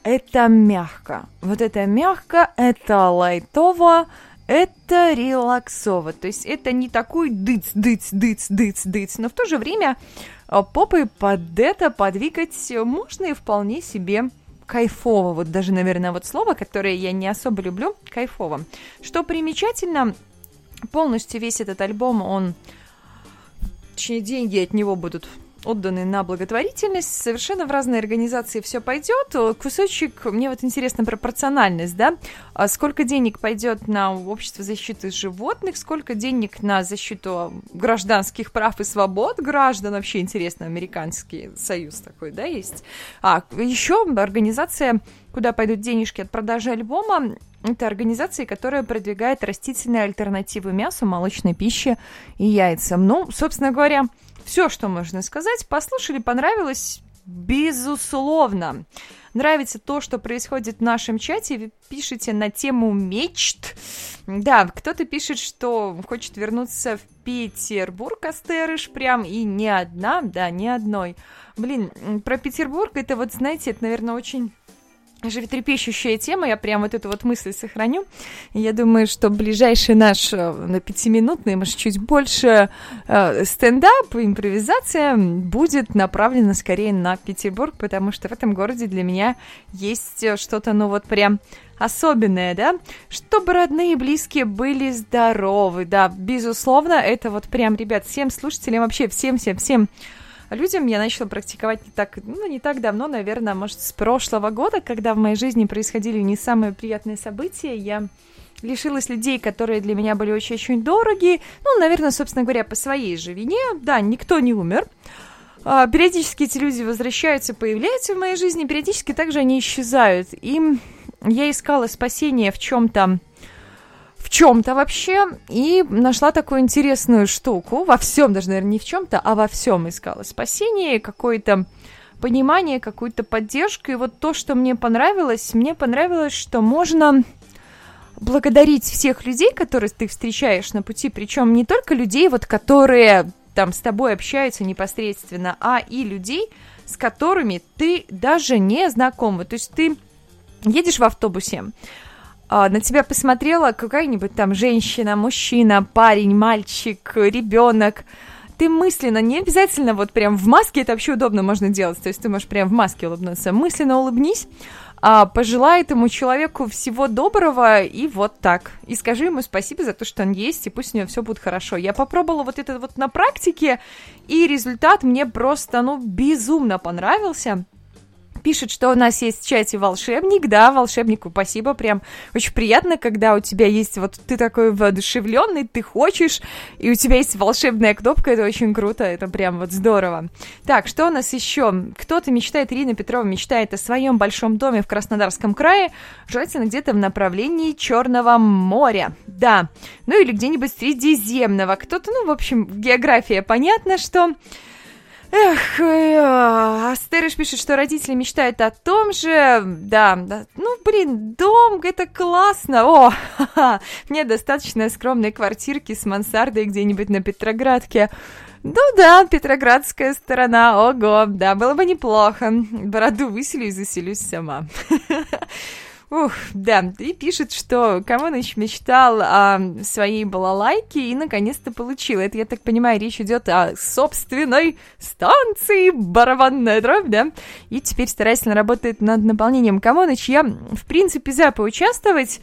это мягко. Вот это мягко, это лайтово, это релаксово. То есть это не такой дыц, дыц, дыц, дыц, дыц, но в то же время э, попой под это подвигать можно и вполне себе кайфово. Вот даже, наверное, вот слово, которое я не особо люблю, кайфово. Что примечательно, полностью весь этот альбом, он точнее, деньги от него будут отданы на благотворительность, совершенно в разные организации все пойдет. Кусочек, мне вот интересно пропорциональность, да, А сколько денег пойдет на общество защиты животных, сколько денег на защиту гражданских прав и свобод граждан, вообще интересно, американский союз такой, да, есть. А еще организация, куда пойдут денежки от продажи альбома, это организация, которая продвигает растительные альтернативы мясу, молочной пище и яйцам. Ну, собственно говоря, все, что можно сказать. Послушали, понравилось? Безусловно. Нравится то, что происходит в нашем чате. Вы пишете на тему мечт. Да, кто-то пишет, что хочет вернуться в Петербург, Астерыш, прям, и не одна, да, не одной. Блин, про Петербург, это вот, знаете, это, наверное, очень животрепещущая тема, я прям вот эту вот мысль сохраню. Я думаю, что ближайший наш э, на пятиминутный, может, чуть больше э, стендап, импровизация будет направлена скорее на Петербург, потому что в этом городе для меня есть э, что-то, ну вот прям особенное, да, чтобы родные и близкие были здоровы, да, безусловно, это вот прям, ребят, всем слушателям, вообще всем-всем-всем людям. Я начала практиковать не так, ну, не так давно, наверное, может, с прошлого года, когда в моей жизни происходили не самые приятные события, я лишилась людей, которые для меня были очень-очень дороги, ну, наверное, собственно говоря, по своей же вине, да, никто не умер, а, периодически эти люди возвращаются, появляются в моей жизни, периодически также они исчезают, и я искала спасение в чем-то, в чем-то вообще и нашла такую интересную штуку. Во всем, даже, наверное, не в чем-то, а во всем искала спасение, какое-то понимание, какую-то поддержку. И вот то, что мне понравилось, мне понравилось, что можно благодарить всех людей, которые ты встречаешь на пути, причем не только людей, вот которые там с тобой общаются непосредственно, а и людей, с которыми ты даже не знакома. То есть ты едешь в автобусе, на тебя посмотрела какая-нибудь там женщина, мужчина, парень, мальчик, ребенок, ты мысленно, не обязательно вот прям в маске, это вообще удобно можно делать, то есть ты можешь прям в маске улыбнуться, мысленно улыбнись, а, пожелай этому человеку всего доброго и вот так. И скажи ему спасибо за то, что он есть, и пусть у него все будет хорошо. Я попробовала вот это вот на практике, и результат мне просто, ну, безумно понравился пишет, что у нас есть в чате волшебник, да, волшебнику спасибо, прям очень приятно, когда у тебя есть вот ты такой воодушевленный, ты хочешь, и у тебя есть волшебная кнопка, это очень круто, это прям вот здорово. Так, что у нас еще? Кто-то мечтает, Ирина Петрова мечтает о своем большом доме в Краснодарском крае, желательно где-то в направлении Черного моря, да, ну или где-нибудь Средиземного, кто-то, ну, в общем, география понятно, что... Эх, э, Астерыш пишет, что родители мечтают о том же. Да, да. Ну, блин, дом, это классно. О, ха-ха. мне достаточно скромной квартирки с мансардой где-нибудь на Петроградке. Ну да, Петроградская сторона, ого, да, было бы неплохо. Бороду выселю и заселюсь сама. Ух, да, и пишет, что Камоныч мечтал о своей балалайке и наконец-то получил. Это, я так понимаю, речь идет о собственной станции барабанная дробь, да? И теперь старательно работает над наполнением Камоныч. Я, в принципе, за поучаствовать,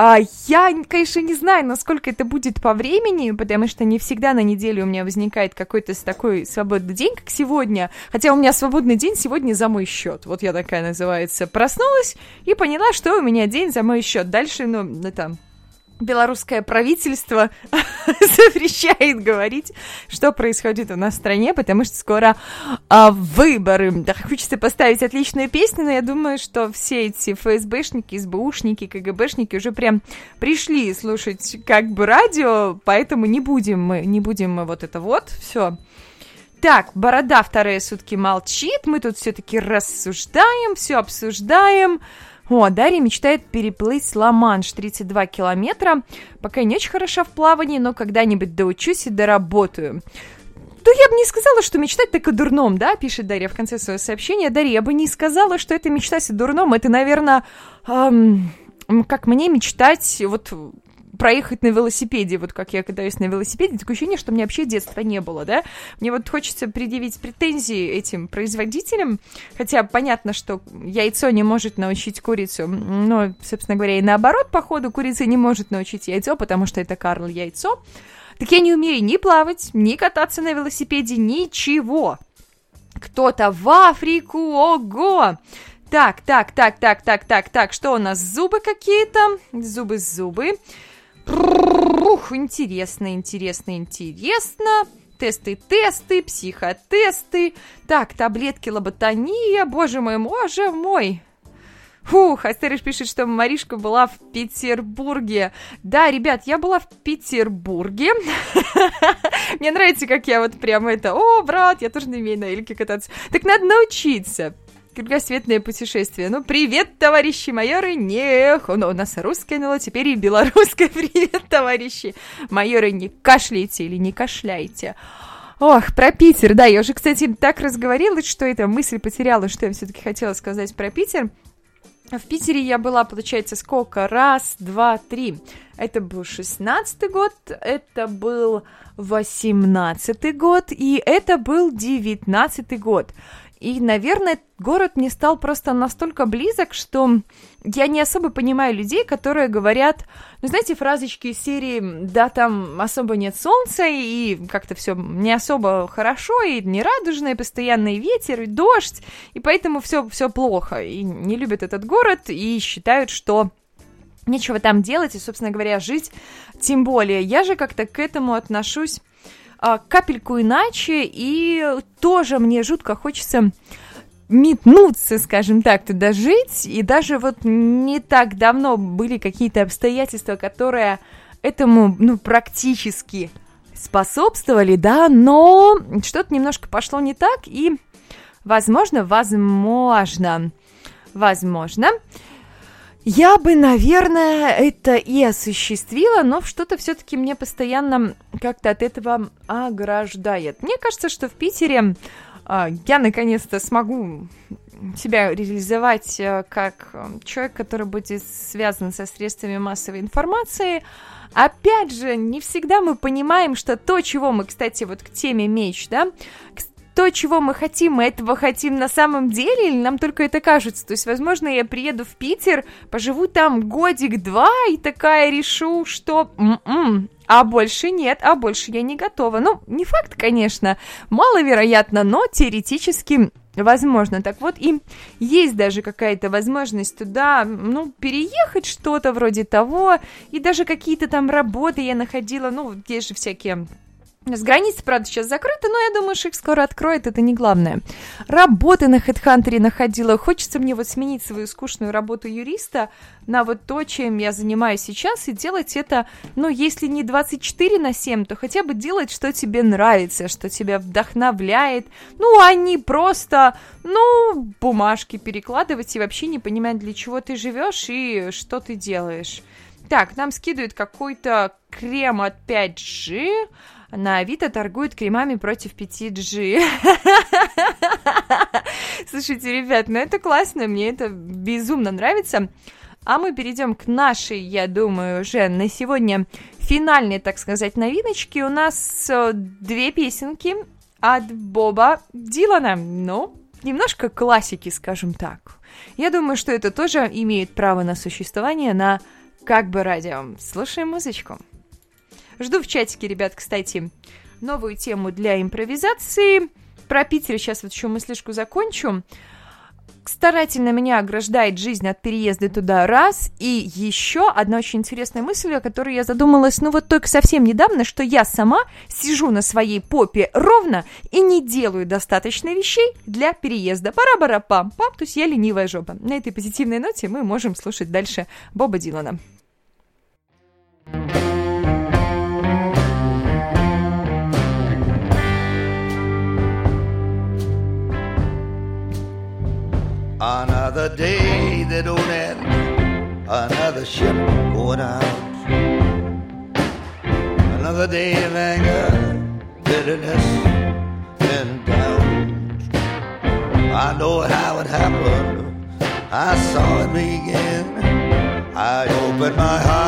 а, я, конечно, не знаю, насколько это будет по времени, потому что не всегда на неделе у меня возникает какой-то такой свободный день, как сегодня. Хотя у меня свободный день сегодня за мой счет. Вот я такая называется. Проснулась и поняла, что у меня день за мой счет. Дальше, ну, это белорусское правительство запрещает говорить, что происходит у нас в стране, потому что скоро а, выборы. Да, хочется поставить отличную песню, но я думаю, что все эти ФСБшники, СБУшники, КГБшники уже прям пришли слушать как бы радио, поэтому не будем мы, не будем мы вот это вот, все. Так, Борода вторые сутки молчит, мы тут все-таки рассуждаем, все обсуждаем. О, Дарья мечтает переплыть Ла-Манш 32 километра. Пока не очень хороша в плавании, но когда-нибудь доучусь и доработаю. То я бы не сказала, что мечтать так о дурном, да, пишет Дарья в конце своего сообщения. Дарья, я бы не сказала, что это мечтать о дурном. Это, наверное, эм, как мне мечтать вот проехать на велосипеде, вот как я катаюсь на велосипеде, такое ощущение, что у меня вообще детства не было, да. Мне вот хочется предъявить претензии этим производителям, хотя понятно, что яйцо не может научить курицу, но, собственно говоря, и наоборот, походу, курица не может научить яйцо, потому что это Карл яйцо. Так я не умею ни плавать, ни кататься на велосипеде, ничего. кто-то в Африку, ого! Так, так, так, так, так, так, так, что у нас, зубы какие-то? Зубы, зубы. Ух, интересно, интересно, интересно. Тесты, тесты, психотесты. Так, таблетки лоботония, боже мой, боже мой. Фух, Астерыш пишет, что Маришка была в Петербурге. Да, ребят, я была в Петербурге. Мне нравится, как я вот прям это, о, брат, я тоже не умею на эльке кататься. Так надо научиться кругосветное путешествие. Ну, привет, товарищи майоры! Не, ну, у нас русское НЛО, теперь и белорусское. Привет, товарищи майоры! Не кашляйте или не кашляйте. Ох, про Питер, да, я уже, кстати, так разговорилась, что эта мысль потеряла, что я все-таки хотела сказать про Питер. В Питере я была, получается, сколько? Раз, два, три. Это был шестнадцатый год, это был восемнадцатый год, и это был девятнадцатый год. И, наверное, город мне стал просто настолько близок, что я не особо понимаю людей, которые говорят, ну, знаете, фразочки из серии «да, там особо нет солнца, и как-то все не особо хорошо, и не радужное, постоянный ветер, и дождь, и поэтому все, все плохо, и не любят этот город, и считают, что нечего там делать, и, собственно говоря, жить тем более. Я же как-то к этому отношусь а, капельку иначе, и тоже мне жутко хочется метнуться, скажем так, туда жить, и даже вот не так давно были какие-то обстоятельства, которые этому, ну, практически способствовали, да, но что-то немножко пошло не так, и, возможно, возможно, возможно, я бы, наверное, это и осуществила, но что-то все-таки мне постоянно как-то от этого ограждает. Мне кажется, что в Питере э, я наконец-то смогу себя реализовать э, как человек, который будет связан со средствами массовой информации. Опять же, не всегда мы понимаем, что то, чего мы, кстати, вот к теме меч, да, то, чего мы хотим, мы этого хотим на самом деле, или нам только это кажется? То есть, возможно, я приеду в Питер, поживу там годик-два и такая решу, что... М-м, а больше нет, а больше я не готова. Ну, не факт, конечно, маловероятно, но теоретически возможно. Так вот, им есть даже какая-то возможность туда, ну, переехать что-то вроде того, и даже какие-то там работы я находила, ну, есть же всякие с границы, правда, сейчас закрыты, но я думаю, что их скоро откроют, это не главное. Работы на HeadHunter находила. Хочется мне вот сменить свою скучную работу юриста на вот то, чем я занимаюсь сейчас, и делать это, ну, если не 24 на 7, то хотя бы делать, что тебе нравится, что тебя вдохновляет. Ну, а не просто, ну, бумажки перекладывать и вообще не понимать, для чего ты живешь и что ты делаешь. Так, нам скидывают какой-то крем от 5G, на Авито торгуют кремами против 5G. Слушайте, ребят, ну это классно, мне это безумно нравится. А мы перейдем к нашей, я думаю, уже на сегодня финальной, так сказать, новиночке. У нас э, две песенки от Боба Дилана. Ну, немножко классики, скажем так. Я думаю, что это тоже имеет право на существование на как бы радио. Слушаем музычку. Жду в чатике, ребят, кстати, новую тему для импровизации. Про Питер сейчас вот еще мыслишку закончу. Старательно меня ограждает жизнь от переезда туда раз. И еще одна очень интересная мысль, о которой я задумалась, ну вот только совсем недавно, что я сама сижу на своей попе ровно и не делаю достаточно вещей для переезда. Пара-бара-пам-пам, то есть я ленивая жопа. На этой позитивной ноте мы можем слушать дальше Боба Дилана. Another ship going out. Another day of anger, bitterness, and doubt. I know how it happened, I saw it begin. I opened my heart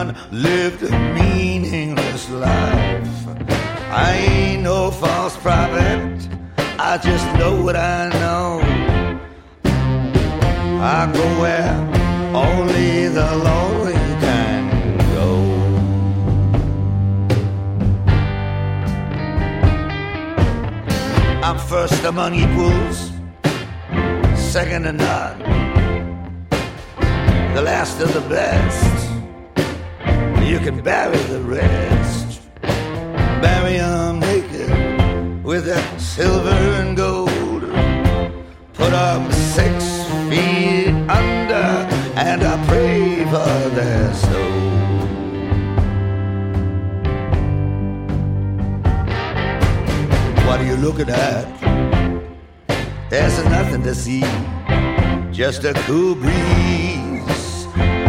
unlived, meaningless life. I ain't no false prophet, I just know what I know. I go where only the lonely can go. I'm first among equals, second to none, the last of the best. You can bury the rest, bury 'em naked with that silver and gold. Put 'em six feet under, and I pray for their soul. What are you looking at? There's nothing to see, just a cool breeze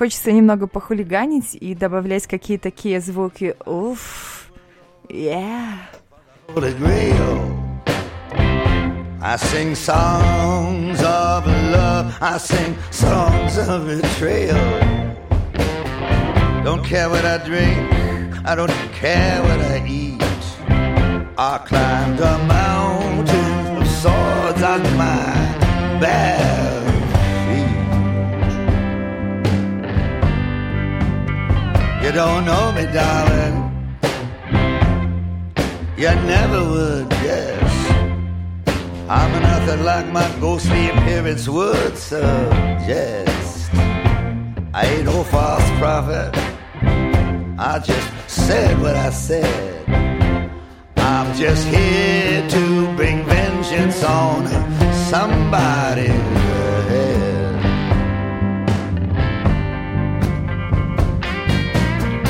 Хочется немного похулиганить и добавлять какие-то такие звуки. Уф. Yeah. I sing songs of love, I sing songs of betrayal. Don't care what I drink, I don't care what I eat. I climbed a mountain of swords on my bare You don't know me, darling. You never would guess. I'm nothing like my ghostly appearance would suggest. I ain't no false prophet. I just said what I said. I'm just here to bring vengeance on somebody's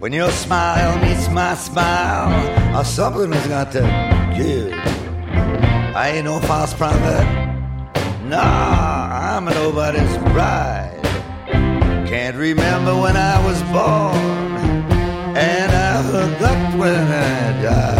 When your smile meets my smile, or something has got to give. I ain't no false prophet. Nah, I'm nobody's bride. Can't remember when I was born, and I forgot when I died.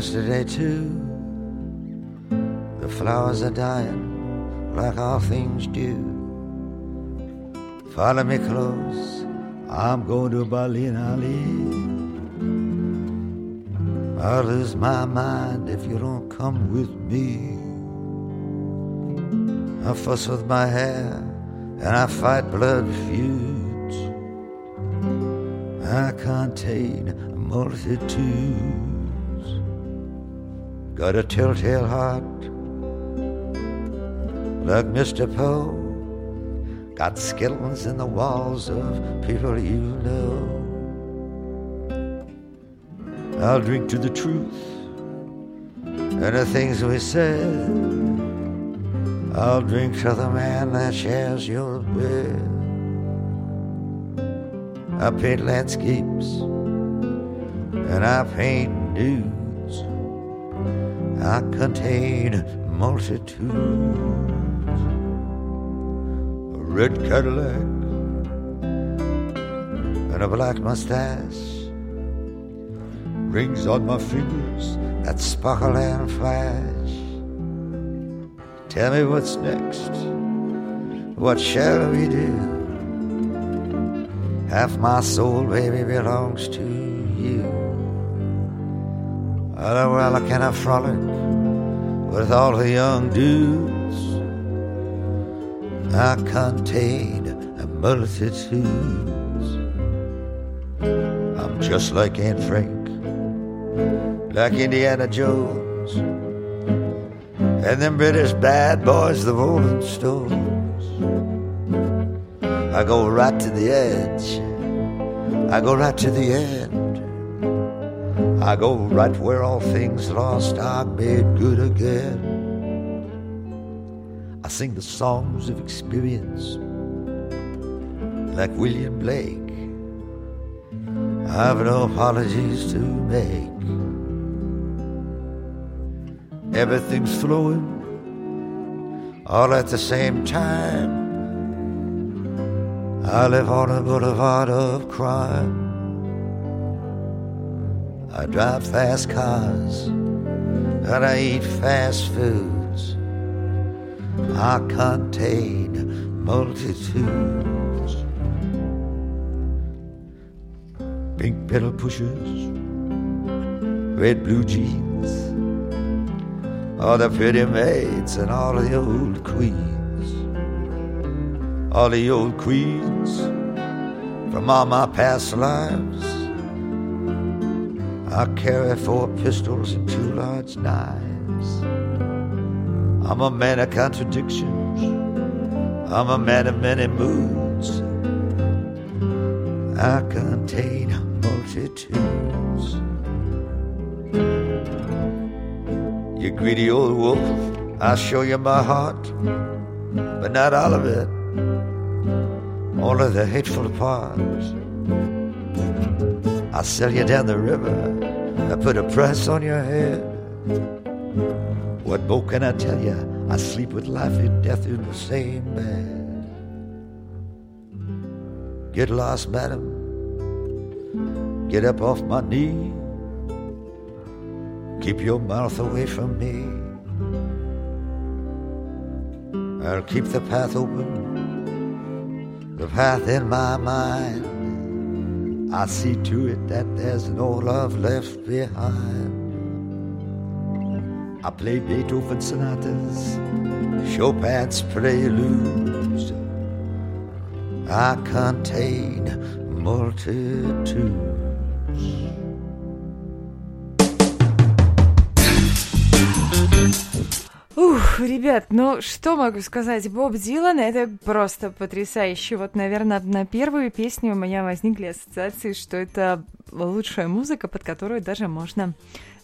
Yesterday too. The flowers are dying like all things do. Follow me close, I'm going to Berlin, Ali. I'll lose my mind if you don't come with me. I fuss with my hair and I fight blood feuds. I contain multitudes. Got a telltale heart like Mr. Poe. Got skeletons in the walls of people you know. I'll drink to the truth and the things we said. I'll drink to the man that shares your bed. I paint landscapes and I paint nudes. I contain multitudes. A red Cadillac and a black mustache. Rings on my fingers that sparkle and flash. Tell me what's next. What shall we do? Half my soul, baby, belongs to you. Oh, well, I frolic with all the young dudes. I contain a multitudes. I'm just like Aunt Frank, like Indiana Jones, and them British bad boys, the Rolling Stones. I go right to the edge. I go right to the end. I go right where all things lost are made good again. I sing the songs of experience like William Blake. I've no apologies to make. Everything's flowing all at the same time. I live on a boulevard of crime. I drive fast cars and I eat fast foods. I contain multitudes. Pink pedal pushers, red blue jeans, all the pretty maids and all the old queens, all the old queens from all my past lives. I carry four pistols and two large knives. I'm a man of contradictions. I'm a man of many moods. I contain multitudes. You greedy old wolf, I'll show you my heart, but not all of it, only the hateful parts. I'll sell you down the river. I put a price on your head. What more can I tell you? I sleep with life and death in the same bed. Get lost, madam. Get up off my knee. Keep your mouth away from me. I'll keep the path open, the path in my mind. I see to it that there's no love left behind. I play Beethoven sonatas, Chopin's preludes. I contain multitudes. Ух, ребят, ну что могу сказать? Боб Дилан это просто потрясающе. Вот, наверное, на первую песню у меня возникли ассоциации, что это лучшая музыка, под которую даже можно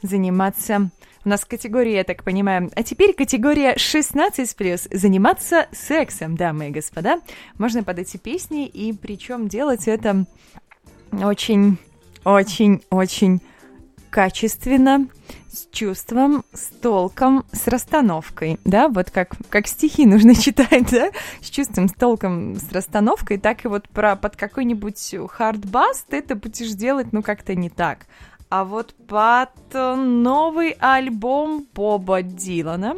заниматься. У нас категория, я так понимаю. А теперь категория 16+. Заниматься сексом, дамы и господа. Можно под эти песни, и причем делать это очень, очень, очень качественно, с чувством, с толком, с расстановкой, да, вот как, как стихи нужно читать, да, с чувством, с толком, с расстановкой, так и вот про под какой-нибудь хардбас ты это будешь делать, ну, как-то не так. А вот под новый альбом Боба Дилана.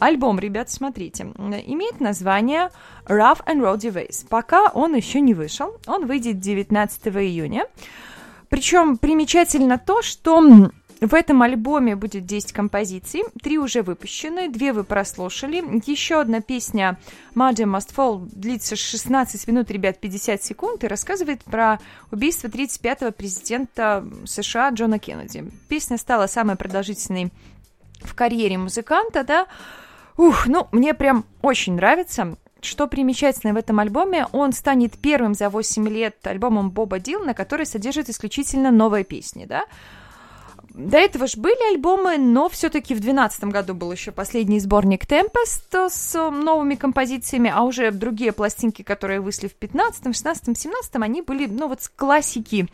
Альбом, ребят, смотрите, имеет название Rough and Rowdy Ways. Пока он еще не вышел, он выйдет 19 июня. Причем примечательно то, что в этом альбоме будет 10 композиций, три уже выпущены, две вы прослушали. Еще одна песня Muddy Must Fall длится 16 минут, ребят, 50 секунд и рассказывает про убийство 35-го президента США Джона Кеннеди. Песня стала самой продолжительной в карьере музыканта, да. Ух, ну, мне прям очень нравится. Что примечательно в этом альбоме, он станет первым за 8 лет альбомом Боба Дилана, который содержит исключительно новые песни, да. До этого же были альбомы, но все-таки в 2012 году был еще последний сборник Tempest с э, новыми композициями, а уже другие пластинки, которые вышли в 15, 16, 17, они были, ну вот, классики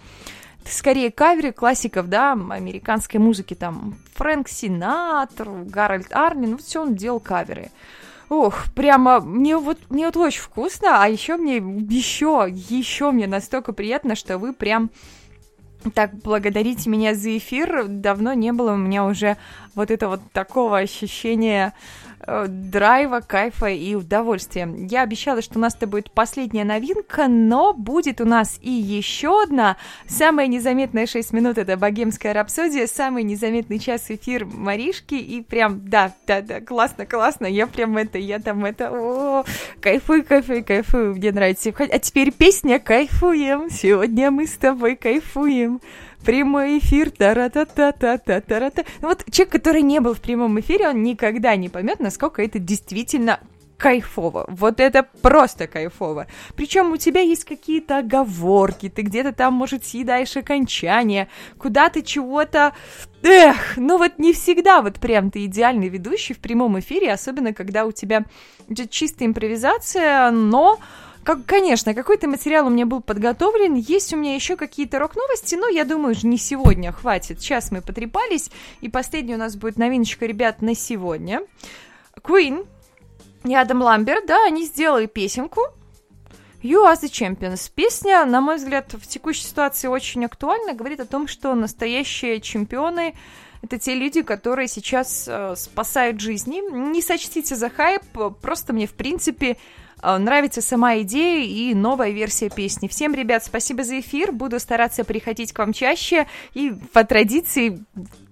скорее каверы классиков, да, американской музыки, там, Фрэнк Синатр, Гарольд Армин, ну, все он делал каверы. Ох, прямо мне вот мне вот очень вкусно, а еще мне еще еще мне настолько приятно, что вы прям так благодарите меня за эфир. Давно не было у меня уже вот это вот такого ощущения драйва, кайфа и удовольствия. Я обещала, что у нас это будет последняя новинка, но будет у нас и еще одна. Самая незаметная 6 минут — это богемская рапсодия, самый незаметный час эфир Маришки, и прям, да, да, да, классно, классно, я прям это, я там это, о, кайфую, кайфую, кайфую, мне нравится. А теперь песня «Кайфуем», сегодня мы с тобой кайфуем прямой эфир, тара-та-та-та-та-та-та. Ну вот человек, который не был в прямом эфире, он никогда не поймет, насколько это действительно кайфово. Вот это просто кайфово. Причем у тебя есть какие-то оговорки, ты где-то там, может, съедаешь окончание, куда ты чего-то... Эх, ну вот не всегда вот прям ты идеальный ведущий в прямом эфире, особенно когда у тебя чистая импровизация, но как, конечно, какой-то материал у меня был подготовлен, есть у меня еще какие-то рок-новости, но я думаю, не сегодня хватит. Сейчас мы потрепались, и последняя у нас будет новиночка, ребят, на сегодня. Queen и Адам Ламберт, да, они сделали песенку, You are the Champions. Песня, на мой взгляд, в текущей ситуации очень актуальна, говорит о том, что настоящие чемпионы это те люди, которые сейчас э, спасают жизни. Не сочтите за хайп, просто мне, в принципе, нравится сама идея и новая версия песни. Всем, ребят, спасибо за эфир. Буду стараться приходить к вам чаще. И по традиции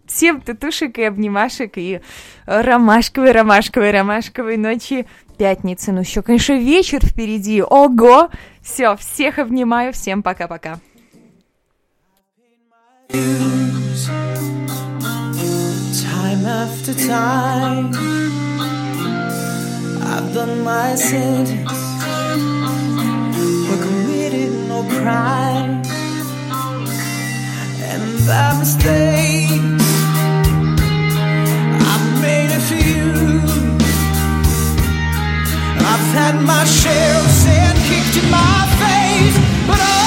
всем татушек и обнимашек, и ромашковой, ромашковой, ромашковой ночи пятницы. Ну еще, конечно, вечер впереди. Ого! Все, всех обнимаю. Всем пока-пока. Time after time I've done my sentence. We're committed no crime, and by mistakes I've made a few. I've had my share of sand kicked in my face, but I